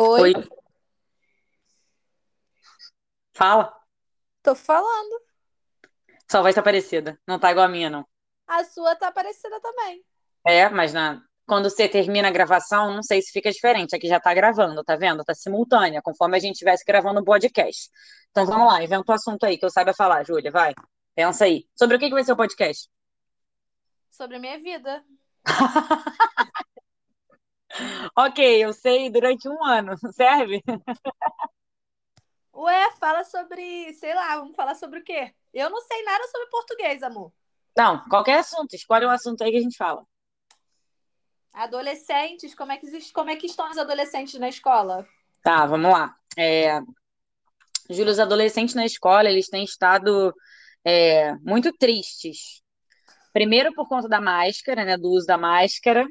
Oi, Oi, fala. tô falando. Sua voz tá parecida. Não tá igual a minha, não. A sua tá parecida também. É, mas na... quando você termina a gravação, não sei se fica diferente. Aqui já tá gravando, tá vendo? Tá simultânea, conforme a gente estivesse gravando o podcast. Então vamos lá, inventa um assunto aí que eu saiba falar, Júlia, vai. Pensa aí. Sobre o que que vai ser o podcast? Sobre a minha vida. Ok, eu sei durante um ano, serve? Ué, fala sobre, sei lá, vamos falar sobre o quê? Eu não sei nada sobre português, amor. Não, qualquer assunto. Escolhe um assunto aí que a gente fala. Adolescentes, como é que existe, como é que estão os adolescentes na escola? Tá, vamos lá. É, Júlia, os adolescentes na escola, eles têm estado é, muito tristes. Primeiro, por conta da máscara, né, do uso da máscara.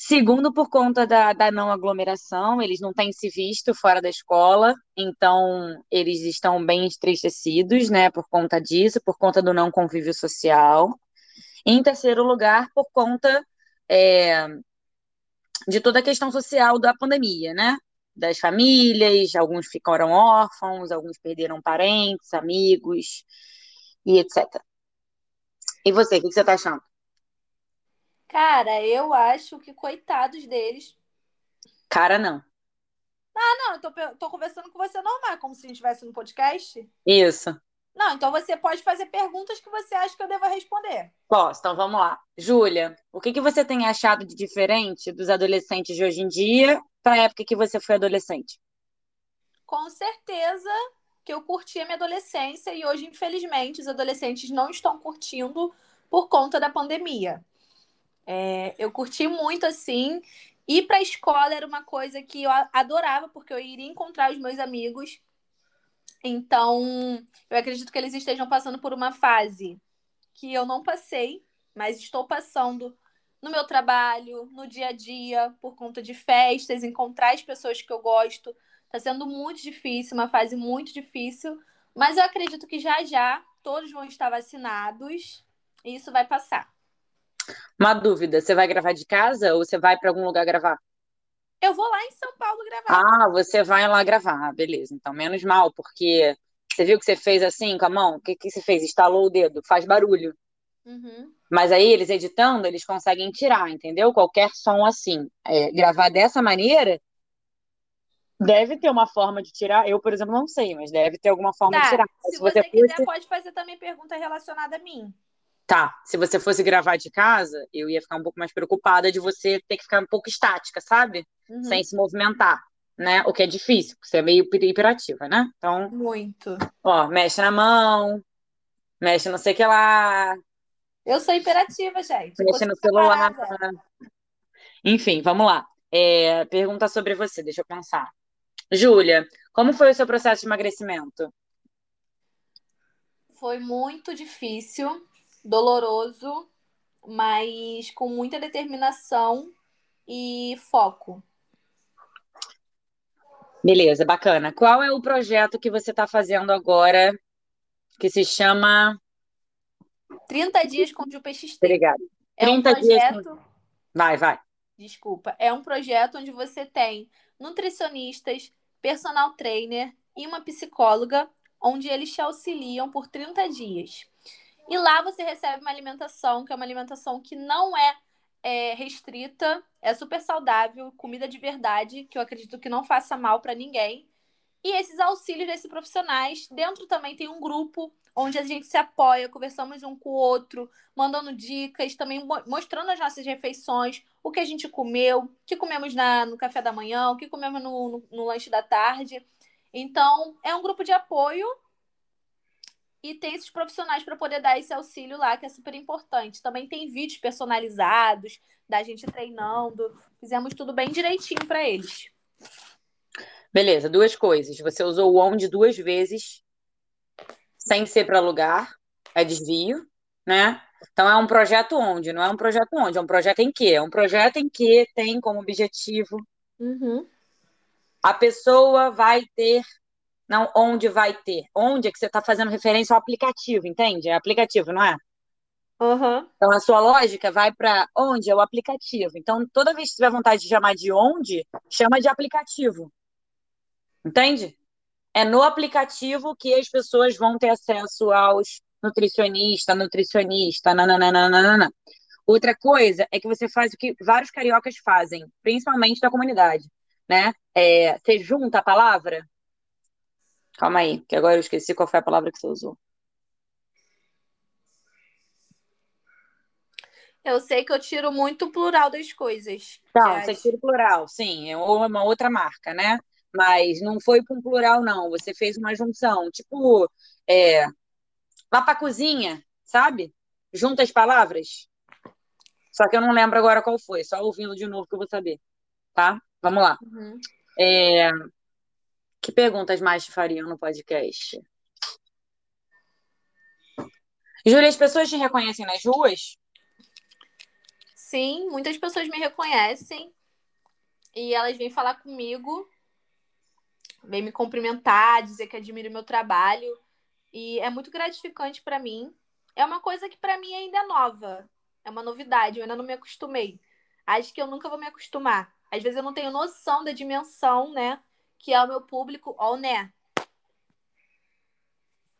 Segundo, por conta da, da não aglomeração, eles não têm se visto fora da escola, então eles estão bem entristecidos, né, por conta disso, por conta do não convívio social. Em terceiro lugar, por conta é, de toda a questão social da pandemia, né? Das famílias, alguns ficaram órfãos, alguns perderam parentes, amigos e etc. E você, o que você tá achando? Cara, eu acho que coitados deles. Cara, não. Ah, não, eu tô, tô conversando com você normal, como se a gente estivesse no podcast. Isso. Não, então você pode fazer perguntas que você acha que eu deva responder. Posso, então vamos lá. Júlia, o que que você tem achado de diferente dos adolescentes de hoje em dia para a época que você foi adolescente? Com certeza que eu curti a minha adolescência e hoje, infelizmente, os adolescentes não estão curtindo por conta da pandemia. É, eu curti muito assim. Ir para a escola era uma coisa que eu adorava, porque eu iria encontrar os meus amigos. Então, eu acredito que eles estejam passando por uma fase que eu não passei, mas estou passando no meu trabalho, no dia a dia, por conta de festas, encontrar as pessoas que eu gosto. Está sendo muito difícil, uma fase muito difícil, mas eu acredito que já já todos vão estar vacinados e isso vai passar. Uma dúvida, você vai gravar de casa ou você vai para algum lugar gravar? Eu vou lá em São Paulo gravar. Ah, você vai lá gravar. Beleza. Então, menos mal, porque você viu que você fez assim com a mão? O que que você fez? Estalou o dedo, faz barulho. Uhum. Mas aí, eles editando, eles conseguem tirar, entendeu? Qualquer som assim. É, gravar dessa maneira, deve ter uma forma de tirar. Eu, por exemplo, não sei, mas deve ter alguma forma de Tá, tirar. Mas se se você você quiser, fosse. pode fazer também pergunta relacionada a mim. Tá, se você fosse gravar de casa, eu ia ficar um pouco mais preocupada de você ter que ficar um pouco estática, sabe? Uhum. Sem se movimentar, né? O que é difícil, porque você é meio hiperativa, né? Então, Muito. ó, mexe na mão, mexe não sei o que lá, Eu sou imperativa, gente. Mexe no celular. parada. Enfim, vamos lá. É, pergunta sobre você, deixa eu pensar. Júlia, como foi o seu processo de emagrecimento? Foi muito difícil, doloroso, mas com muita determinação e foco. Beleza, bacana. Qual é o projeto que você está fazendo agora que se chama. 30 dias com o PXT. Obrigada. É um 30 dias com- projeto, Vai, vai. desculpa, é um projeto onde você tem nutricionistas, personal trainer e uma psicóloga, onde eles te auxiliam por 30 dias. E lá você recebe uma alimentação, que é uma alimentação que não é, é, restrita, é super saudável, comida de verdade, que eu acredito que não faça mal para ninguém. E esses auxílios desses profissionais, dentro também tem um grupo onde a gente se apoia, conversamos um com o outro, mandando dicas, também mo- mostrando as nossas refeições, o que a gente comeu, o que comemos na, no café da manhã, o que comemos no, no, no lanche da tarde. Então, é um grupo de apoio e tem esses profissionais para poder dar esse auxílio lá, que é super importante. Também tem vídeos personalizados da gente treinando. Fizemos tudo bem direitinho para eles. Beleza, duas coisas. Você usou o onde duas vezes, sem ser para lugar, é desvio, né? Então é um projeto onde, não é um projeto onde, é um projeto em que? É um projeto em que tem como objetivo Uhum. a pessoa vai ter, não onde vai ter, onde é que você está fazendo referência ao aplicativo, entende? É aplicativo, não é? Uhum. Então, a sua lógica vai para onde? É o aplicativo. Então, toda vez que tiver vontade de chamar de onde, chama de aplicativo. Entende? É no aplicativo que as pessoas vão ter acesso aos nutricionista, nutricionista, nananana. Outra coisa é que você faz o que vários cariocas fazem, principalmente da comunidade, né? É, você junta a palavra. Calma aí, que agora eu esqueci qual foi a palavra que você usou. Eu sei que eu tiro muito o plural das coisas. Não, que você as- tira o plural, sim, é uma outra marca, né? Mas não foi com plural, não. Você fez uma junção, tipo, é, lá pra cozinha, sabe? Junta as palavras. Só que eu não lembro agora qual foi, só ouvindo de novo que eu vou saber, tá? Vamos lá. Uhum. É, Que perguntas mais te fariam no podcast? Júlia, as pessoas te reconhecem nas ruas? Sim, muitas pessoas me reconhecem e elas vêm falar comigo, vêm me cumprimentar, dizer que admiram o meu trabalho e é muito gratificante para mim. É uma coisa que para mim ainda é nova, é uma novidade, eu ainda não me acostumei. Acho que eu nunca vou me acostumar. Às vezes eu não tenho noção da dimensão, né, que é o meu público, ó, né?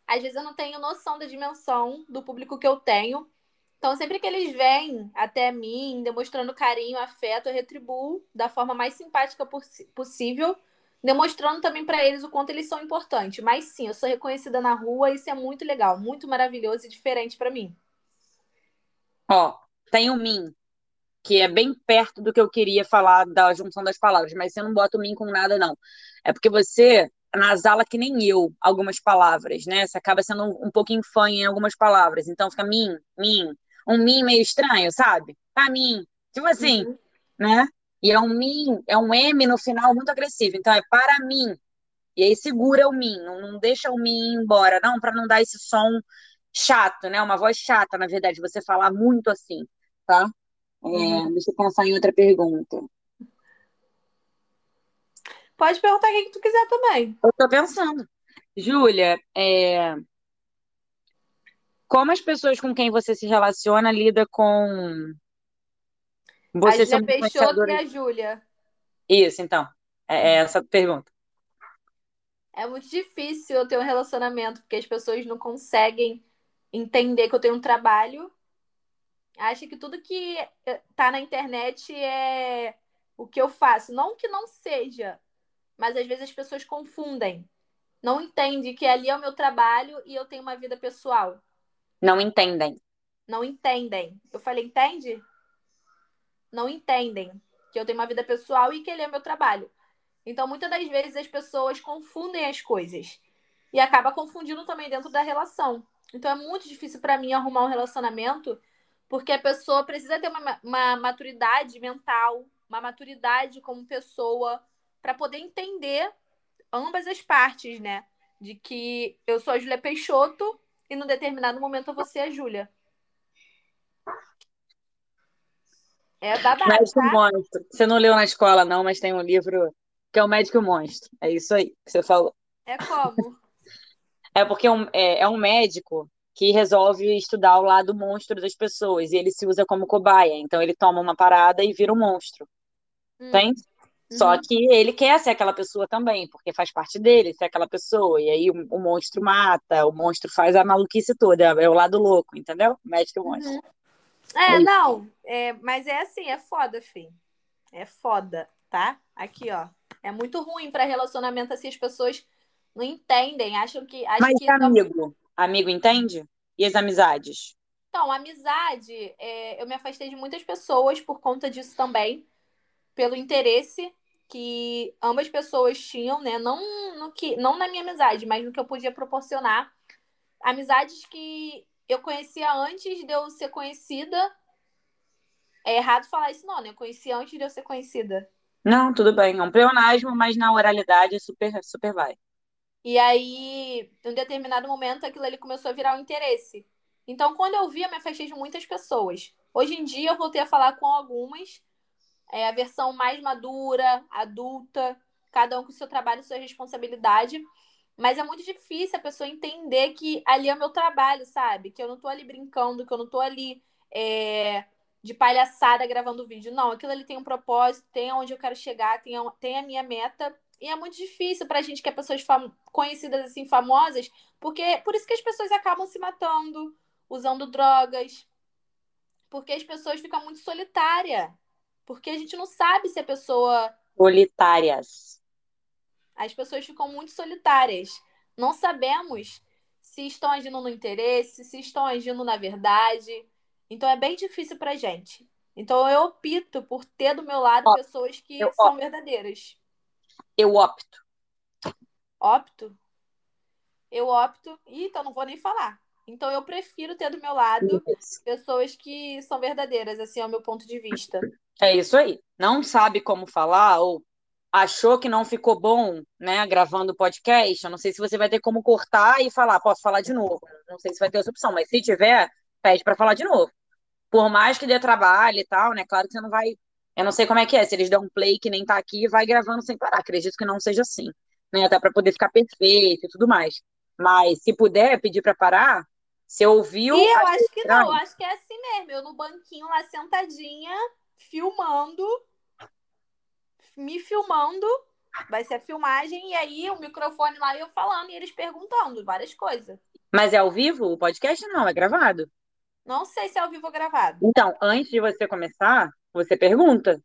Às vezes eu não tenho noção da dimensão do público que eu tenho. Então, sempre que eles vêm até mim, demonstrando carinho, afeto, eu retribuo da forma mais simpática possível, demonstrando também para eles o quanto eles são importantes. Mas sim, eu sou reconhecida na rua, isso é muito legal, muito maravilhoso e diferente para mim. Ó, tem o mim, que é bem perto do que eu queria falar da junção das palavras, mas você não bota o mim com nada, não. É porque você nasala que nem eu algumas palavras, né? Você acaba sendo um, um pouquinho fã em algumas palavras. Então fica mim, mim. Um mim meio estranho, sabe? Pra mim. Tipo assim, Uhum. né? E é um mim, é um M no final muito agressivo. Então é para mim. E aí segura o mim, não, não deixa o mim ir embora, não, para não dar esse som chato, né? Uma voz chata, na verdade, você falar muito assim, tá? É, Uhum. deixa eu pensar em outra pergunta. Pode perguntar o que tu quiser também. Eu tô pensando. Júlia, é, como as pessoas com quem você se relaciona lida com A você ser Julia uma Peixoto e influenciadora? a Júlia. Isso, então. É, é essa a pergunta. É muito difícil eu ter um relacionamento, porque as pessoas não conseguem entender que eu tenho um trabalho. Acha que tudo que eh, tá na internet é o que eu faço. Não que não seja, mas às vezes as pessoas confundem. Não entendem que ali é o meu trabalho e eu tenho uma vida pessoal. Não entendem. Não entendem. Eu falei, entende? Não entendem que eu tenho uma vida pessoal e que ele é meu trabalho. Então, muitas das vezes as pessoas confundem as coisas e acaba confundindo também dentro da relação. Então, é muito difícil para mim arrumar um relacionamento porque a pessoa precisa ter uma, uma maturidade mental, uma maturidade como pessoa para poder entender ambas as partes, né? De que eu sou a Júlia Peixoto e num determinado momento eu vou ser a Júlia. É babado, Médico tá? Monstro. Você não leu na escola, não, mas tem um livro que é o Médico Monstro. É isso aí que você falou. É como? É porque é um, é, é um médico que resolve estudar o lado monstro das pessoas e ele se usa como cobaia. Então ele toma uma parada e vira um monstro, Hum, entende? Só uhum. que ele quer ser aquela pessoa também, porque faz parte dele ser aquela pessoa. E aí o, o monstro mata, o monstro faz a maluquice toda, é o lado louco, entendeu? Médico e monstro. Uhum. É É, não, é, mas é assim, é foda, fim. É foda, tá? Aqui, ó. É muito ruim para relacionamento assim, as pessoas não entendem, acham que acham Mas que é amigo, entende? E as amizades? Então, amizade, é, eu me afastei de muitas pessoas por conta disso também, pelo interesse que ambas pessoas tinham, né? Não, no que, não na minha amizade, mas no que eu podia proporcionar. Amizades que eu conhecia antes de eu ser conhecida. É errado falar isso, não, né? Eu conhecia antes de eu ser conhecida. Não, tudo bem. É um pleonasmo, mas na oralidade super, super vai. E aí, em um determinado momento, aquilo ali começou a virar um interesse. Então, quando eu vi, eu me afastei de muitas pessoas. Hoje em dia, eu voltei a falar com algumas. É a versão mais madura, adulta, cada um com seu trabalho e sua responsabilidade. Mas é muito difícil a pessoa entender que ali é o meu trabalho, sabe? Que eu não tô ali brincando, que eu não tô ali é, de palhaçada gravando vídeo. Não, aquilo ali tem um propósito, tem onde eu quero chegar, tem tem a minha meta. E é muito difícil pra gente que é pessoas conhecidas assim, famosas, porque por isso que as pessoas acabam se matando, usando drogas. Porque as pessoas ficam muito solitárias. Porque a gente não sabe se a pessoa. Solitárias. As pessoas ficam muito solitárias. Não sabemos se estão agindo no interesse, se estão agindo na verdade. Então é bem difícil pra gente. Então eu opto por ter do meu lado pessoas que são verdadeiras. Eu opto. Opto? Eu opto. Ih, então não vou nem falar. Então eu prefiro ter do meu lado isso. pessoas que são verdadeiras, assim, ao meu ponto de vista. É isso aí. Não sabe como falar ou achou que não ficou bom, né, gravando o podcast, eu não sei se você vai ter como cortar e falar, posso falar de novo. Não sei se vai ter essa opção, mas se tiver, pede para falar de novo. Por mais que dê trabalho e tal, né? Claro que você não vai. Eu não sei como é que é, se eles dão um play que nem tá aqui e vai gravando sem parar. Acredito que não seja assim, né? Até para poder ficar perfeito e tudo mais. Mas se puder pedir para parar, você ouviu. E eu acho que não, eu acho que é assim mesmo. Eu no banquinho lá sentadinha, filmando, me filmando, vai ser a filmagem, e aí o microfone lá e eu falando, e eles perguntando várias coisas. Mas é ao vivo? O podcast não, é gravado. Não sei se é ao vivo ou gravado. Então, antes de você começar, você pergunta.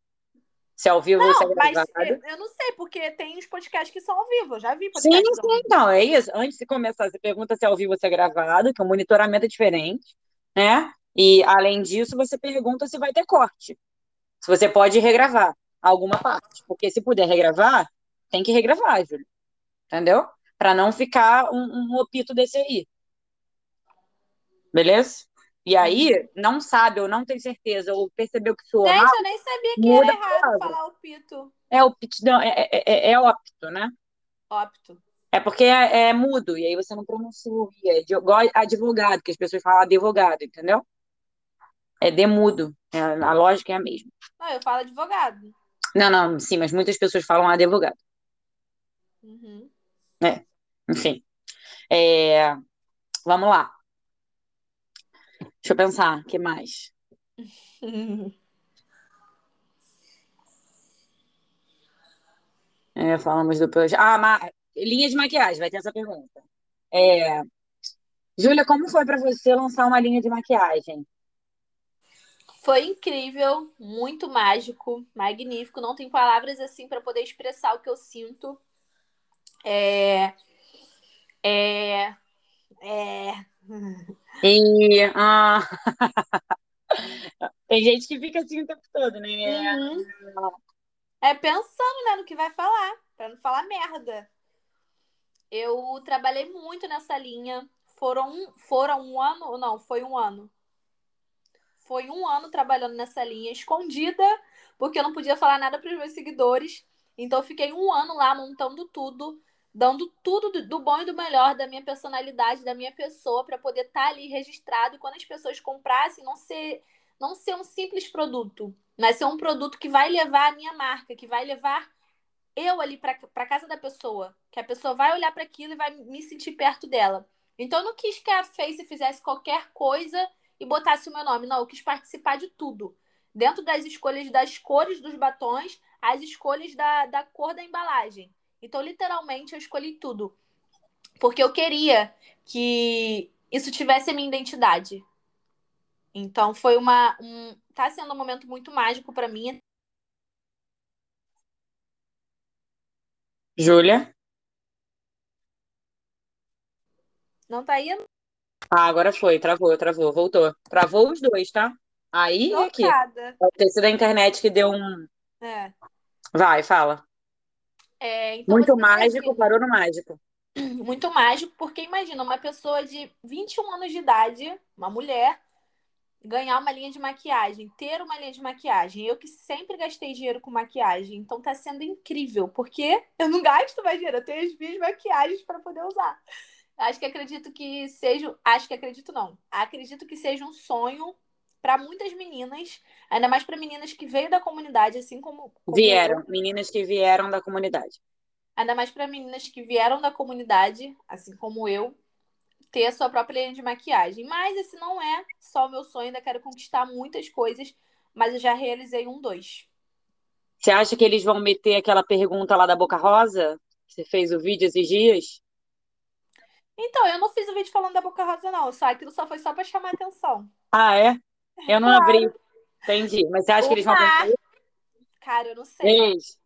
Se é ao vivo não, se é gravado. Mas eu, eu não sei, porque tem os podcasts que são ao vivo, eu já vi podcasts. Sim, sim, então, é isso. Antes de começar, você pergunta se é ao vivo ou se é gravado, que o monitoramento é diferente, né? E, além disso, você pergunta se vai ter corte. Se você pode regravar alguma parte. Porque se puder regravar, tem que regravar, Júlio. Entendeu? Para não ficar um, um opito desse aí. Beleza? E aí, não sabe ou não tem certeza, ou percebeu que soou Gente, eu nem sabia que era errado falar opito. É não, é, é, é, é opto, né? Opto. É porque é, é, mudo, e aí você não pronuncia é de, igual advogado, que as pessoas falam advogado, entendeu? É demudo, é, a lógica é a mesma. Não, eu falo advogado. Não, não, sim, mas muitas pessoas falam advogado. Uhum. É, enfim. É, vamos lá. Deixa eu pensar, o que mais? É, falamos do projeto. Ah, ma... linha de maquiagem, vai ter essa pergunta. É... Júlia, como foi para você lançar uma linha de maquiagem? Foi incrível, muito mágico, magnífico. Não tem palavras assim para poder expressar o que eu sinto. É. É. É. E. Ah... tem gente que fica assim o tempo todo, né? Uhum. É pensando né, no que vai falar, para não falar merda. Eu trabalhei muito nessa linha. Foram, foram um ano, não, foi um ano foi um ano trabalhando nessa linha escondida, porque eu não podia falar nada para os meus seguidores. Então, eu fiquei um ano lá montando tudo, dando tudo do bom e do melhor da minha personalidade, da minha pessoa, para poder estar tá ali registrado. E quando as pessoas comprassem, não ser, não ser um simples produto, mas ser um produto que vai levar a minha marca, que vai levar eu ali para casa da pessoa, que a pessoa vai olhar para aquilo e vai me sentir perto dela. Então, eu não quis que a Face fizesse qualquer coisa e botasse o meu nome. Não, eu quis participar de tudo. Dentro das escolhas das cores dos batons, as escolhas da, da cor da embalagem. Então, literalmente, eu escolhi tudo. Porque eu queria que isso tivesse a minha identidade. Então, foi uma. Um, tá sendo um momento muito mágico para mim. Júlia? Não tá indo? Ah, agora foi, travou, travou, voltou. Travou os dois, tá? Aí e aqui. Pode ter sido a internet que deu um. É. Vai, fala. É, então Muito mágico, imagina... parou no mágico. Muito mágico, porque imagina uma pessoa de 21 anos de idade, uma mulher, ganhar uma linha de maquiagem, ter uma linha de maquiagem. Eu que sempre gastei dinheiro com maquiagem, então tá sendo incrível, porque eu não gasto mais dinheiro, eu tenho as minhas maquiagens para poder usar. Acho que acredito que seja. Acho que acredito não. Acredito que seja um sonho para muitas meninas, ainda mais para meninas que veio da comunidade, assim como. como vieram, eu. meninas que vieram da comunidade. Ainda mais para meninas que vieram da comunidade, assim como eu, ter a sua própria linha de maquiagem. Mas esse não é só o meu sonho, ainda quero conquistar muitas coisas, mas eu já realizei um dois. Você acha que eles vão meter aquela pergunta lá da Boca Rosa? Você fez o vídeo esses dias? Então, eu não fiz o vídeo falando da Boca Rosa, não. Só aquilo só foi só para chamar a atenção. Ah, é? Eu não claro. abri. Entendi. Mas você acha o que eles vão fazer? Cara, eu não sei. Eles.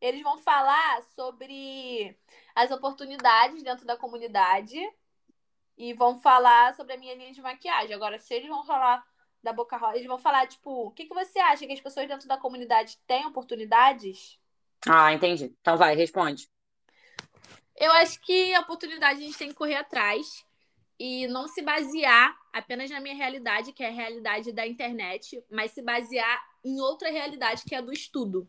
Eles vão falar sobre as oportunidades dentro da comunidade e vão falar sobre a minha linha de maquiagem. Agora, se eles vão falar da Boca Rosa, eles vão falar, tipo, o que, que você acha que as pessoas dentro da comunidade têm oportunidades? Ah, entendi. Então vai, responde. Eu acho que a oportunidade a gente tem que correr atrás e não se basear apenas na minha realidade, que é a realidade da internet, mas se basear em outra realidade, que é a do estudo.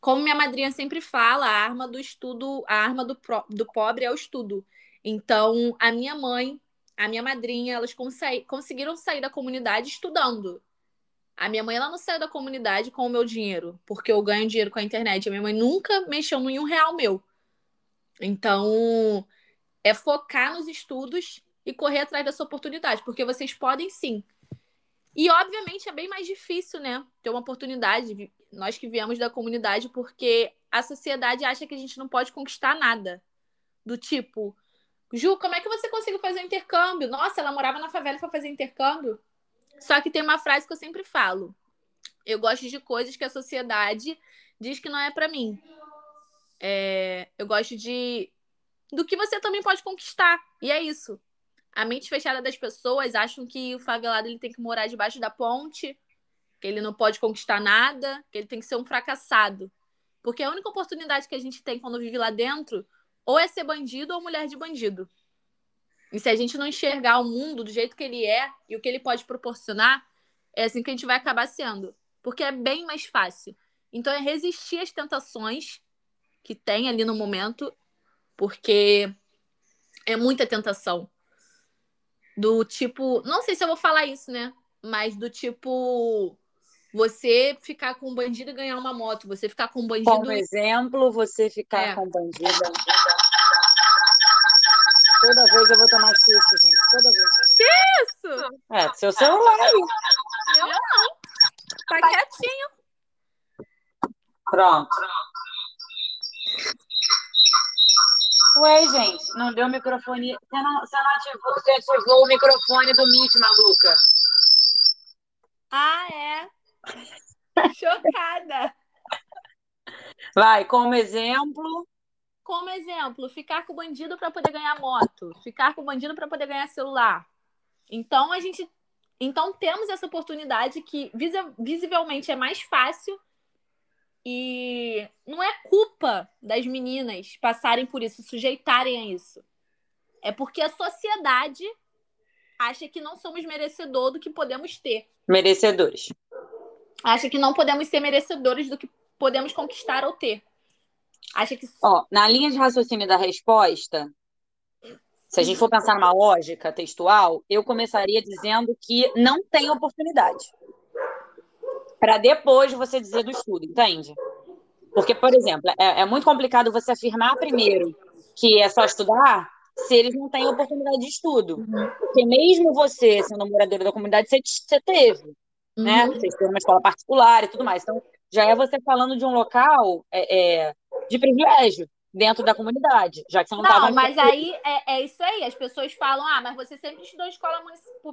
Como minha madrinha sempre fala, a arma do estudo, a arma do, pro, do pobre é o estudo. Então, a minha mãe, a minha madrinha, elas conseguiram sair da comunidade estudando. A minha mãe ela não saiu da comunidade com o meu dinheiro, porque eu ganho dinheiro com a internet. A minha mãe nunca mexeu em um real meu. Então, é focar nos estudos e correr atrás dessa oportunidade, porque vocês podem sim. E, obviamente, é bem mais difícil, né? Ter uma oportunidade, nós que viemos da comunidade, porque a sociedade acha que a gente não pode conquistar nada. Do tipo, Ju, como é que você conseguiu fazer um intercâmbio? Nossa, ela morava na favela para fazer intercâmbio. Só que tem uma frase que eu sempre falo. Eu gosto de coisas que a sociedade diz que não é para mim. É, eu gosto de do que você também pode conquistar. E é isso. A mente fechada das pessoas acham que o favelado ele tem que morar debaixo da ponte, que ele não pode conquistar nada, que ele tem que ser um fracassado. Porque a única oportunidade que a gente tem quando vive lá dentro ou é ser bandido ou mulher de bandido. E se a gente não enxergar o mundo do jeito que ele é e o que ele pode proporcionar, é assim que a gente vai acabar sendo. Porque é bem mais fácil. Então é resistir às tentações que tem ali no momento, porque é muita tentação. Do tipo, não sei se eu vou falar isso, né? Mas do tipo, você ficar com um bandido e ganhar uma moto, você ficar com um bandido. Como exemplo, você ficar é. com um bandido. Toda vez eu vou tomar susto, gente. Toda vez. Que isso? É, seu celular aí. Meu não. Tá quietinho. Pronto. Ué, gente, não deu microfone. Você não, você não ativou, você ativou o microfone do Meet, maluca. Ah, é? Chocada. Vai, como exemplo. Como exemplo, ficar com o bandido para poder ganhar moto, ficar com o bandido para poder ganhar celular. Então a gente, então temos essa oportunidade que visivelmente é mais fácil e não é culpa das meninas passarem por isso, sujeitarem a isso. É porque a sociedade acha que não somos merecedor do que podemos ter. Merecedores. Acha que não podemos ser merecedores do que podemos conquistar ou ter. Acha que. Ó, na linha de raciocínio da resposta, se a gente for pensar numa lógica textual, eu começaria dizendo que não tem oportunidade para depois você dizer do estudo, entende? Porque, por exemplo, é, é, muito complicado você afirmar primeiro que é só estudar se eles não têm oportunidade de estudo. Uhum. Porque mesmo você, sendo morador da comunidade, você, você teve, né? uhum. né? Você estudou numa escola particular e tudo mais. Então, já é você falando de um local é, é, de privilégio dentro da comunidade, já que você não estava... Não, mas aí é, é, isso aí. As pessoas falam, ah, mas você sempre estudou em escola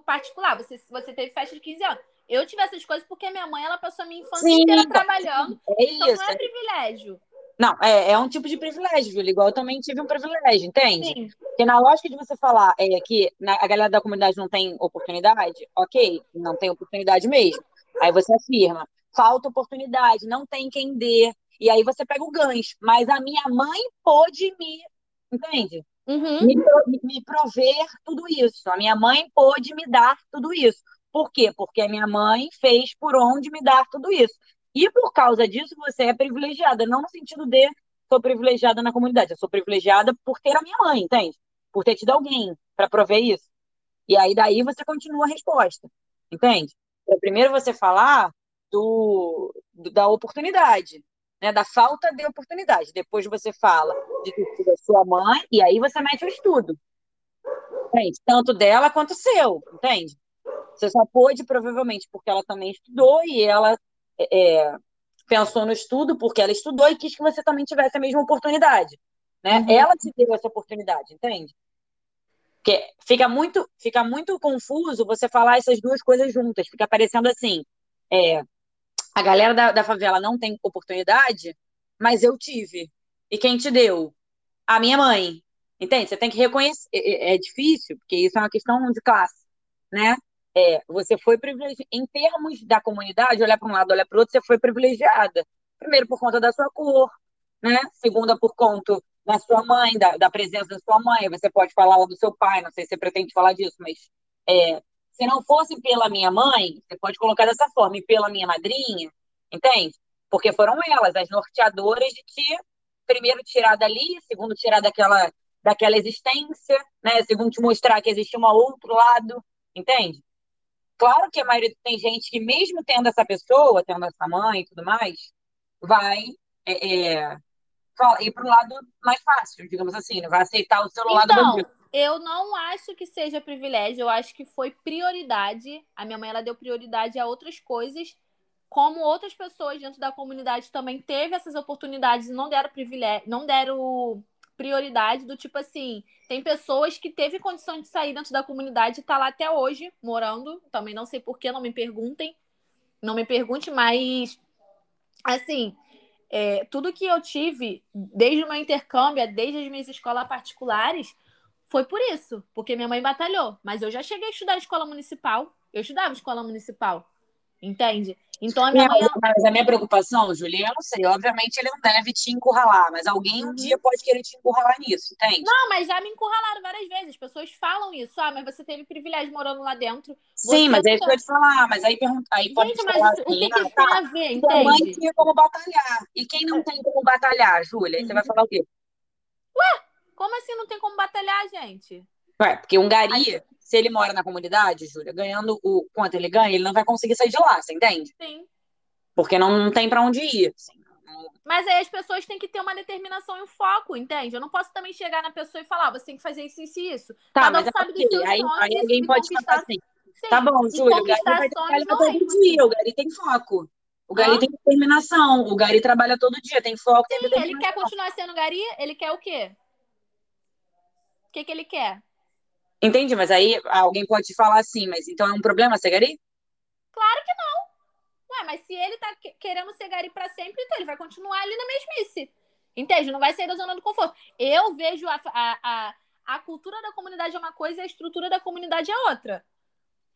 particular, você, você teve festa de 15 anos. Eu tive essas coisas porque minha mãe, ela passou a minha infância Sim, inteira trabalhando. É então isso. não é privilégio. Não, é, é um tipo de privilégio, Júlia. Igual eu também tive um privilégio, entende? Sim. Porque na lógica de você falar é, que a galera da comunidade não tem oportunidade, ok, não tem oportunidade mesmo. Aí você afirma, falta oportunidade, não tem quem dê. E aí você pega o gancho. Mas a minha mãe pôde me. Entende? Uhum. Me, me prover tudo isso. A minha mãe pôde me dar tudo isso. Por quê? Porque a minha mãe fez por onde me dar tudo isso. E por causa disso, você é privilegiada, não no sentido de sou privilegiada na comunidade, eu sou privilegiada por ter a minha mãe, entende? Por ter tido alguém para prover isso. E aí daí você continua a resposta, entende? Então, primeiro você falar do, do, da oportunidade. né, da falta de oportunidade. Depois você fala de que da sua mãe, e aí você mete o estudo. Entende? Tanto dela quanto seu, entende? Você só pôde, provavelmente, porque ela também estudou e ela é, pensou no estudo porque ela estudou e quis que você também tivesse a mesma oportunidade. Né? Uhum. Ela te deu essa oportunidade, entende? Porque fica muito, fica muito confuso você falar essas duas coisas juntas. Fica parecendo assim: é, a galera da, da favela não tem oportunidade, mas eu tive. E quem te deu? A minha mãe. Entende? Você tem que reconhecer. É, é, é difícil, porque isso é uma questão de classe, né? É, você foi privilegiada. Em termos da comunidade, olhar para um lado, olhar para o outro, você foi privilegiada. Primeiro, por conta da sua cor, né? Segunda, por conta da sua mãe, da, da presença da sua mãe. Você pode falar do seu pai, não sei se você pretende falar disso, mas é, se não fosse pela minha mãe, você pode colocar dessa forma, e pela minha madrinha, entende? Porque foram elas, as norteadoras de te, primeiro, tirar dali, segundo, tirar daquela, daquela existência, né? Segundo, te mostrar que existe um outro lado, entende? Claro que a maioria tem gente que, mesmo tendo essa pessoa, tendo essa mãe e tudo mais, vai é, é, ir para o lado mais fácil, digamos assim, vai aceitar o seu então, lado bandido. Eu não acho que seja privilégio, eu acho que foi prioridade. A minha mãe ela deu prioridade a outras coisas, como outras pessoas dentro da comunidade também teve essas oportunidades e não deram privilégio, não deram prioridade do tipo assim, tem pessoas que teve condição de sair dentro da comunidade e tá lá até hoje morando, também não sei por que, não me perguntem, não me pergunte, mas assim, é, tudo que eu tive, desde o meu intercâmbio, desde as minhas escolas particulares, foi por isso, porque minha mãe batalhou. Mas eu já cheguei a estudar escola municipal, eu estudava escola municipal, entende? Então a minha mãe. Mas a minha preocupação, Julia, eu não sei. Obviamente ele não deve te encurralar, mas alguém um uhum. dia pode querer te encurralar nisso, entende? Não, mas já me encurralaram várias vezes. As pessoas falam isso. Ah, mas você teve privilégio morando lá dentro. Sim, mas isso eu te falar. Mas aí, pergunta, aí pode Gente, mas assim, o que, que ah, tem tá, a ver, entende? Mãe tinha como batalhar. E quem não tem como batalhar, Júlia? Aí você vai uhum. falar o quê? Ué, como assim não tem como batalhar, gente? Ué, porque um gari, aí... se ele mora na comunidade, Júlia, ganhando o quanto ele ganha, ele não vai conseguir sair de lá, você entende? Sim. Porque não, não tem para onde ir. Assim. Mas aí as pessoas têm que ter uma determinação e um foco, entende? Eu não posso também chegar na pessoa e falar, ah, você tem que fazer isso, isso e isso. Tá, Cada um é sabe dos seus aí, sonhos aí alguém pode falar assim. Sim, tá bom, Júlio, o Gary vai trabalhar todo é dia, o Gary tem foco. O Gary ah. tem determinação, o Gary trabalha todo dia, tem foco. Sim, tem ele quer continuar sendo Gary, ele quer o quê? O que, que ele quer? Entendi, mas aí alguém pode falar assim, mas então é um problema ser Gary? Claro que não. Ué, mas se ele tá querendo ser gari pra sempre, então ele vai continuar ali na mesmice. Entende? Não vai sair da zona do conforto. Eu vejo a, a, a, a cultura da comunidade é uma coisa e a estrutura da comunidade é outra.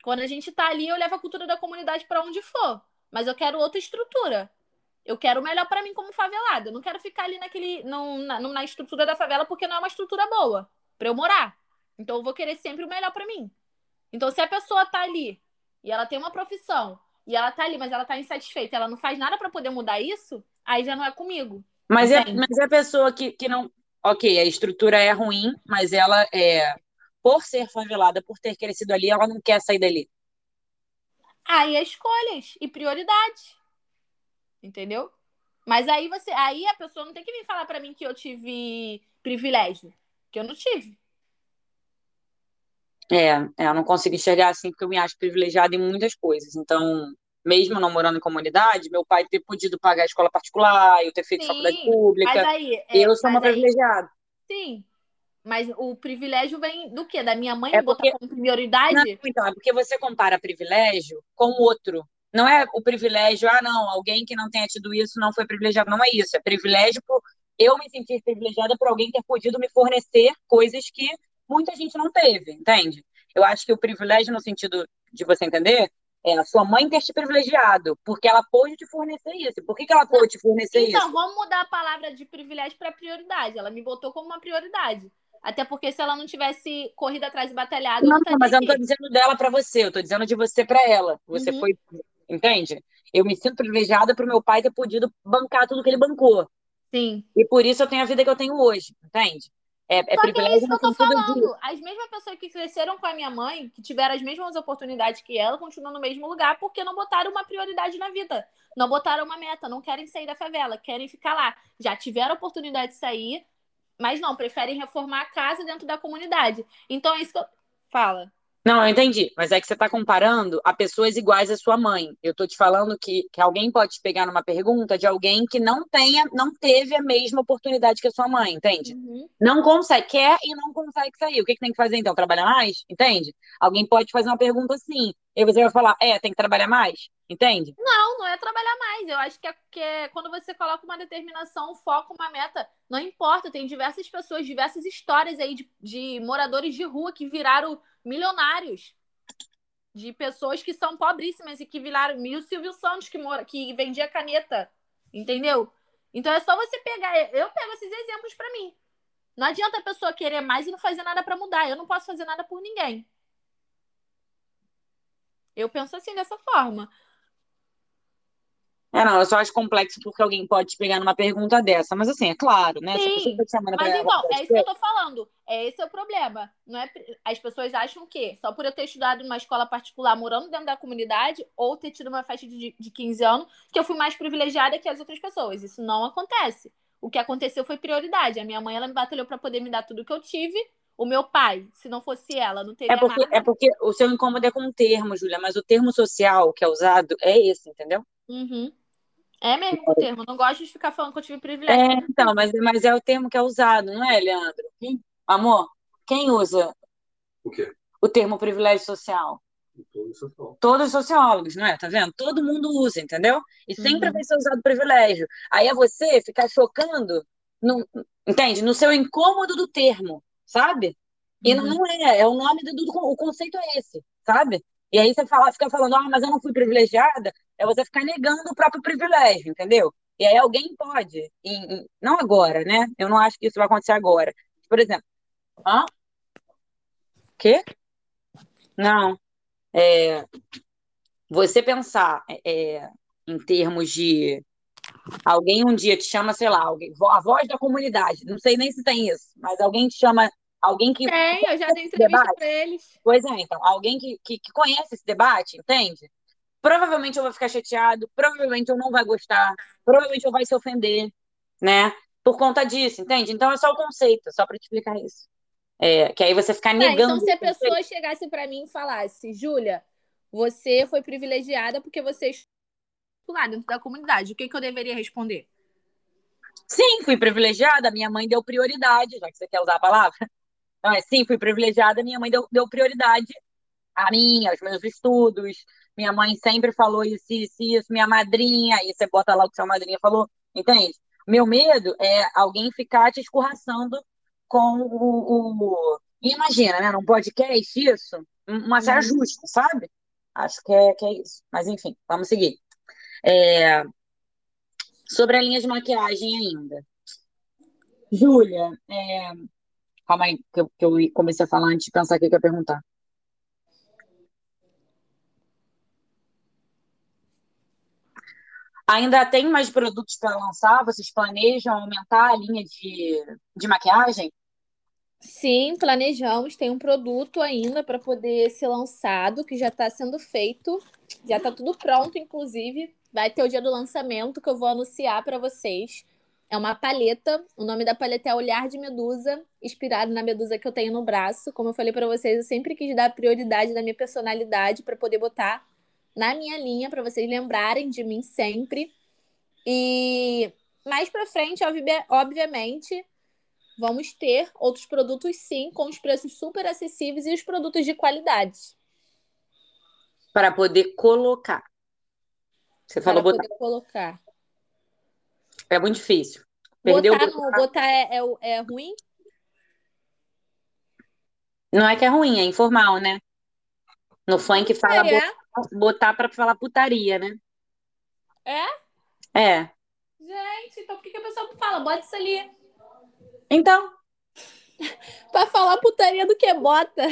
Quando a gente tá ali, eu levo a cultura da comunidade para onde for. Mas eu quero outra estrutura. Eu quero o melhor para mim como favelada. Eu não quero ficar ali naquele, no, na, na estrutura da favela porque não é uma estrutura boa para eu morar. Então eu vou querer sempre o melhor para mim. Então se a pessoa tá ali e ela tem uma profissão e ela tá ali, mas ela tá insatisfeita, ela não faz nada para poder mudar isso, aí já não é comigo. Mas é, mas é a pessoa que, que não. Ok, a estrutura é ruim, mas ela é. Por ser favelada, por ter crescido ali, ela não quer sair dali. Aí é escolhas e prioridades. Entendeu? Mas aí você, aí a pessoa não tem que vir falar para mim que eu tive privilégio, que eu não tive. É, é, eu não consigo enxergar assim porque eu me acho privilegiada em muitas coisas. Então, mesmo não morando em comunidade, meu pai ter podido pagar a escola particular, eu ter feito Sim, faculdade pública. Aí, é, eu sou uma aí, privilegiada. Sim. Mas o privilégio vem do quê? Da minha mãe é porque... botar como prioridade? Não, então, é porque você compara privilégio com o outro. Não é o privilégio, ah, não, alguém que não tenha tido isso não foi privilegiado. Não é isso. É privilégio por eu me sentir privilegiada por alguém ter podido me fornecer coisas que muita gente não teve, entende? Eu acho que o privilégio, no sentido de você entender, é a sua mãe ter te privilegiado, porque ela pôde te fornecer isso. Por que, que ela pôde te fornecer então, isso? Então, vamos mudar a palavra de privilégio para prioridade. Ela me botou como uma prioridade. Até porque se ela não tivesse corrido atrás e batalhado. Não, não mas eu não estou dizendo dela para você, eu estou dizendo de você para ela. Você uhum. foi. Entende? Eu me sinto privilegiada para meu pai ter podido bancar tudo que ele bancou. Sim. E por isso eu tenho a vida que eu tenho hoje, entende? É, é Só que é privilégio isso que eu tô falando. As mesmas pessoas que cresceram com a minha mãe, que tiveram as mesmas oportunidades que ela, continuam no mesmo lugar porque não botaram uma prioridade na vida. Não botaram uma meta, não querem sair da favela, querem ficar lá. Já tiveram a oportunidade de sair, mas não, preferem reformar a casa dentro da comunidade. Então é isso que eu. Fala. Não, eu entendi, mas é que você está comparando a pessoas iguais à sua mãe. Eu estou te falando que, que alguém pode te pegar numa pergunta de alguém que não tenha, não teve a mesma oportunidade que a sua mãe, entende? Uhum. Não consegue, quer e não consegue sair. O que, que tem que fazer então? Trabalhar mais? Entende? Alguém pode fazer uma pergunta assim, e você vai falar, é, tem que trabalhar mais? Entende? Não, não é trabalhar mais. Eu acho que é, que é quando você coloca uma determinação, um foco, uma meta, não importa. Tem diversas pessoas, diversas histórias aí de, de moradores de rua que viraram milionários. De pessoas que são pobríssimas e que viraram. E o Silvio Santos, que, mora, que vendia caneta. Entendeu? Então é só você pegar. Eu pego esses exemplos para mim. Não adianta a pessoa querer mais e não fazer nada para mudar. Eu não posso fazer nada por ninguém. Eu penso assim dessa forma. É, não, eu só acho complexo porque alguém pode te pegar numa pergunta dessa. Mas assim, é claro, né? Se a Sim, pessoa tá Mas então, é isso que eu tô falando. É esse é o problema. Não é, as pessoas acham que só por eu ter estudado numa escola particular, morando dentro da comunidade, ou ter tido uma festa de, de 15 anos, que eu fui mais privilegiada que as outras pessoas. Isso não acontece. O que aconteceu foi prioridade. A minha mãe, ela me batalhou para poder me dar tudo que eu tive. O meu pai, se não fosse ela, não teria É porque, nada. é porque o seu incômodo é com o termo, Júlia, mas o termo social que é usado é esse, entendeu? Uhum. É mesmo com o termo. Não gosto de ficar falando que eu tive privilégio. É, então, mas, mas é o termo que é usado, não é, Leandro? Quem- Amor, quem usa O quê? o termo privilégio social? Todos os sociólogos, não é? Tá vendo? Todo mundo usa, entendeu? E sempre Uhum. vai ser usado privilégio. Aí é você ficar chocando, no, entende? No seu incômodo do termo, sabe? E não, Uhum. não é, é o nome do, do- o conceito é esse, sabe? E aí você fala, fica falando, ah, mas eu não fui privilegiada, é você ficar negando o próprio privilégio, entendeu? E aí alguém pode, em- em- não agora, né? Eu não acho que isso vai acontecer agora. Por exemplo, hã? Quê? Não. É, você pensar é, em termos de alguém um dia te chama, sei lá, alguém, a voz da comunidade, não sei nem se tem isso, mas alguém te chama, alguém que Tem, eu já dei entrevista para eles. Pois é, então, alguém que, que, que conhece esse debate, entende? Provavelmente eu vou ficar chateado, provavelmente eu não vai gostar, provavelmente eu vai se ofender, né? Por conta disso, entende? Então é só o conceito, só para te explicar isso. É, que aí você ficar Tá, negando então se a conceito. pessoa chegasse pra mim e falasse, Júlia, você foi privilegiada porque você lá dentro da comunidade, o que, que eu deveria responder? Sim, fui privilegiada, minha mãe deu prioridade, já que você quer usar a palavra. Então, é, sim, fui privilegiada, minha mãe deu, deu prioridade a mim, aos meus estudos. Minha mãe sempre falou isso, isso, isso. Minha madrinha, aí você bota lá o que sua madrinha falou, entende? Meu medo é alguém ficar te escorraçando com o. o... Imagina, né? Num podcast, isso, uma saia Uhum. justa, sabe? Acho que é, que é isso. Mas enfim, vamos seguir. É, Sobre a linha de maquiagem ainda. Júlia, é, calma aí, que eu, que eu comecei a falar antes de pensar o que eu ia perguntar. Ainda tem mais produtos para lançar? Vocês planejam aumentar a linha de, de maquiagem? Sim, planejamos, tem um produto ainda para poder ser lançado, que já está sendo feito, já está tudo pronto, inclusive. Vai ter o dia do lançamento que eu vou anunciar para vocês. É uma paleta, o nome da paleta é Olhar de Medusa, inspirado na medusa que eu tenho no braço. Como eu falei para vocês, eu sempre quis dar prioridade na minha personalidade para poder botar na minha linha, para vocês lembrarem de mim sempre. E mais para frente, obvi- obviamente, vamos ter outros produtos sim, com os preços super acessíveis e os produtos de qualidade. Para poder colocar. Você Para falou botar. poder colocar. É muito difícil. Perdeu Botar, o no, botar é, é, é ruim? Não é que é ruim, é informal, né? No funk fala é? botar, botar para falar putaria, né? É? É. Gente, então por que, que a pessoa não fala? Bota isso ali. Então, Pra falar putaria do que bota.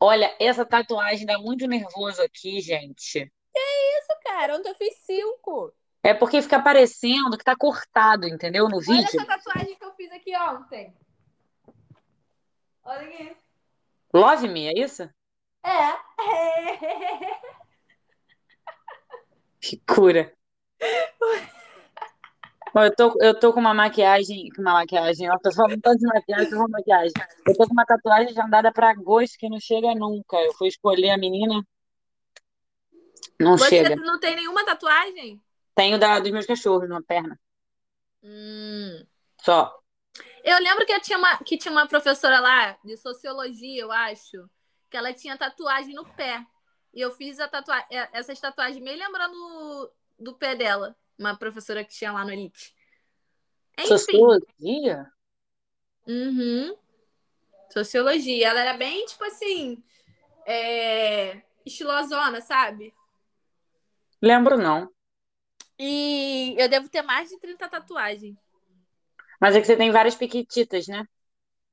olha, essa tatuagem dá muito nervoso aqui, gente. Isso, cara, ontem eu fiz cinco. É porque fica parecendo que tá cortado, entendeu? No Olha vídeo. essa tatuagem que eu fiz aqui ontem. Olha aqui. Love Me, é isso? É. Que cura. Eu tô, eu tô com uma maquiagem, com uma maquiagem, eu tô falando tanto de maquiagem, tô com uma maquiagem. Eu tô com uma tatuagem agendada pra agosto que não chega nunca. Eu fui escolher a menina, não Você chega. não tem nenhuma tatuagem? Tenho da, dos meus cachorros na perna, Hum. só. Eu lembro que eu tinha uma, que tinha uma professora lá de sociologia, eu acho, que ela tinha tatuagem no pé. E eu fiz a tatua é, essas tatuagens meio lembrando do pé dela. Uma professora que tinha lá no Elite. Enfim. Sociologia? Uhum. Sociologia. Ela era bem, tipo assim, é... estilosona, sabe? Lembro não. E eu devo ter mais de 30 tatuagens. Mas é que você tem várias piquititas, né?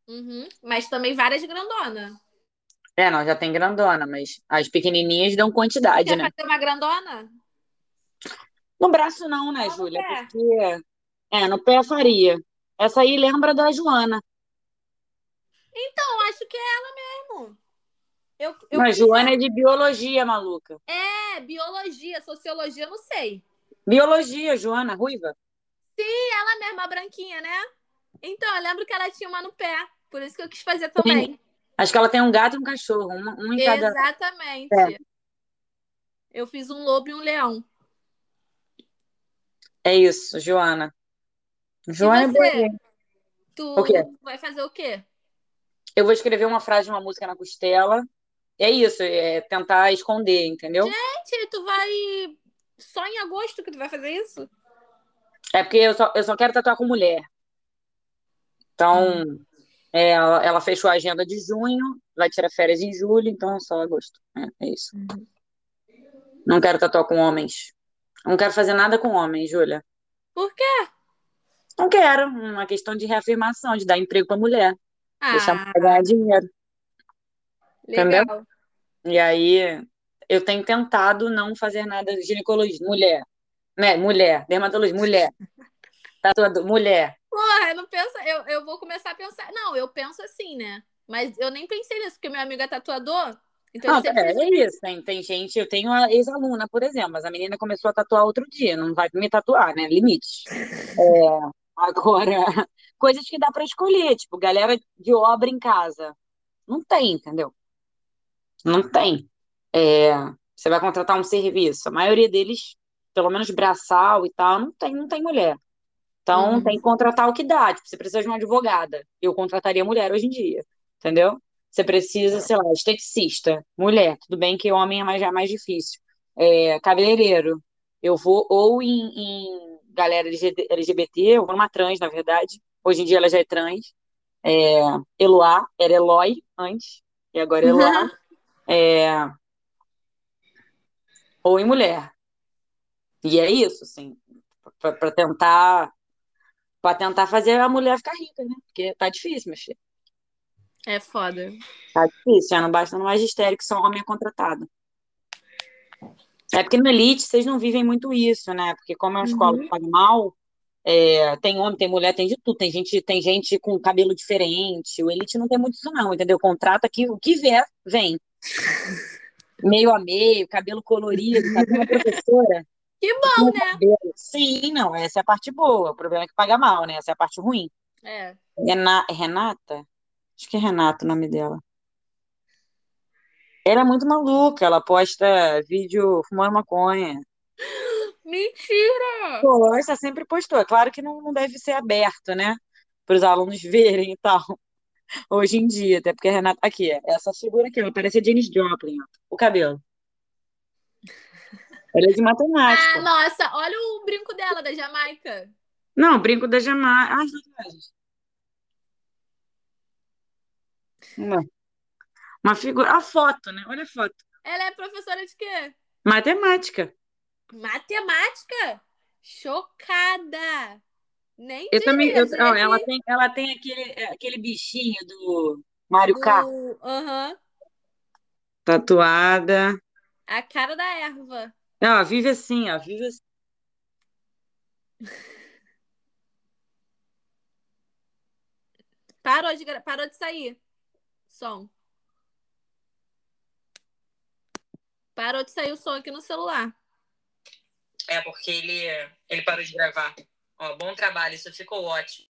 Uhum. Mas também várias grandonas. É, não, já tem grandona, mas as pequenininhas dão quantidade, Quer né? fazer uma grandona? No braço não, né, Júlia? Porque, é, no pé faria. Essa aí lembra da Joana. Então, acho que é ela mesmo. Eu, eu Mas Joana é de biologia, maluca. É, biologia, sociologia, eu não sei. Biologia, Joana, ruiva. Ela mesma, a branquinha, né? Então, eu lembro que ela tinha uma no pé. Por isso que eu quis fazer também. Acho que ela tem um gato e um cachorro, um, um em cada. Exatamente. É. Eu fiz um lobo e um leão. É isso, Joana. Joana é. Tu vai fazer o quê? Eu vou escrever uma frase de uma música na costela. É isso, é tentar esconder, entendeu? Gente, tu vai. Só em agosto que tu vai fazer isso? É porque eu só, eu só quero tatuar com mulher. Então, é, ela, ela fechou a agenda de junho, vai tirar férias em julho, então só agosto. É, é isso. Não quero tatuar com homens. Não quero fazer nada com homens, Júlia. Por quê? Não quero. Uma questão de reafirmação, de dar emprego pra mulher. Deixar a Ah, mulher ganhar dinheiro. entendeu? legal. E aí, eu tenho tentado não fazer nada de ginecologia. Mulher. Né? Mulher. Dermatologia. Mulher. Tatuador. Mulher. Porra, eu não penso. Eu, eu vou começar a pensar. Não, eu penso assim, né? Mas eu nem pensei nisso, porque meu amigo é tatuador. Então Não, é, isso. Tem, tem gente, eu tenho uma ex-aluna, por exemplo, mas a menina começou a tatuar outro dia, não vai me tatuar, né? Limite. É, agora, coisas que dá pra escolher, tipo, galera de obra em casa. Não tem, entendeu? Não tem. É, você vai contratar um serviço, a maioria deles, pelo menos braçal e tal, não tem, não tem mulher. Então, Uhum. tem que contratar o que dá. Tipo, você precisa de uma advogada. Eu contrataria mulher hoje em dia, entendeu? Você precisa, sei lá, esteticista, mulher. Tudo bem que homem é mais, é mais difícil. É, cabeleireiro. Eu vou ou em, em galera LG- LGBT, eu vou numa trans, na verdade. Hoje em dia ela já é trans. É, Eloá, era Eloy antes, e agora é Eloá. É, ou em mulher. E é isso, assim, para tentar para tentar fazer a mulher ficar rica, né? Porque tá difícil, meu filho. É foda. Tá difícil, já não basta no magistério que só homem é contratado. É porque no Elite vocês não vivem muito isso, né? Porque como é uma escola Uhum. que paga mal, é, tem homem, tem mulher, tem de tudo. Tem gente, tem gente com cabelo diferente. O Elite não tem muito isso, não, entendeu? Contrata aqui, o que vier, vem. Meio a meio, cabelo colorido, sabe? Uma professora Que com bom, né? Sim, não, essa é a parte boa. O problema é que paga mal, né? Essa é a parte ruim. É. Rena- Renata? Acho que é Renata o nome dela. Ela é muito maluca, ela posta vídeo fumando maconha. Mentira! Posta, sempre postou. É claro que não, não deve ser aberto, né? Para os alunos verem e tal. Hoje em dia, até porque a Renata. Aqui, essa figura aqui, ela parece a Janis Joplin, ó. O cabelo. Ela é de Ah, matemática. nossa, olha o brinco dela da Jamaica. Não, brinco da Jamaica. Ah, tatuagens. Uma, figura. A foto, né? Olha a foto. Ela é professora de quê? Matemática. Matemática? Chocada! Nem Eu também. Eu, ó, ela tem, ela tem aquele, aquele bichinho do Mario Kart. do... Aham. Tatuada. A cara da erva. Ó, vive assim, ó. Vive assim. Parou de, gra- parou de sair. Som. Parou de sair o som aqui no celular. É porque ele, ele parou de gravar. Ó, bom trabalho, isso ficou ótimo.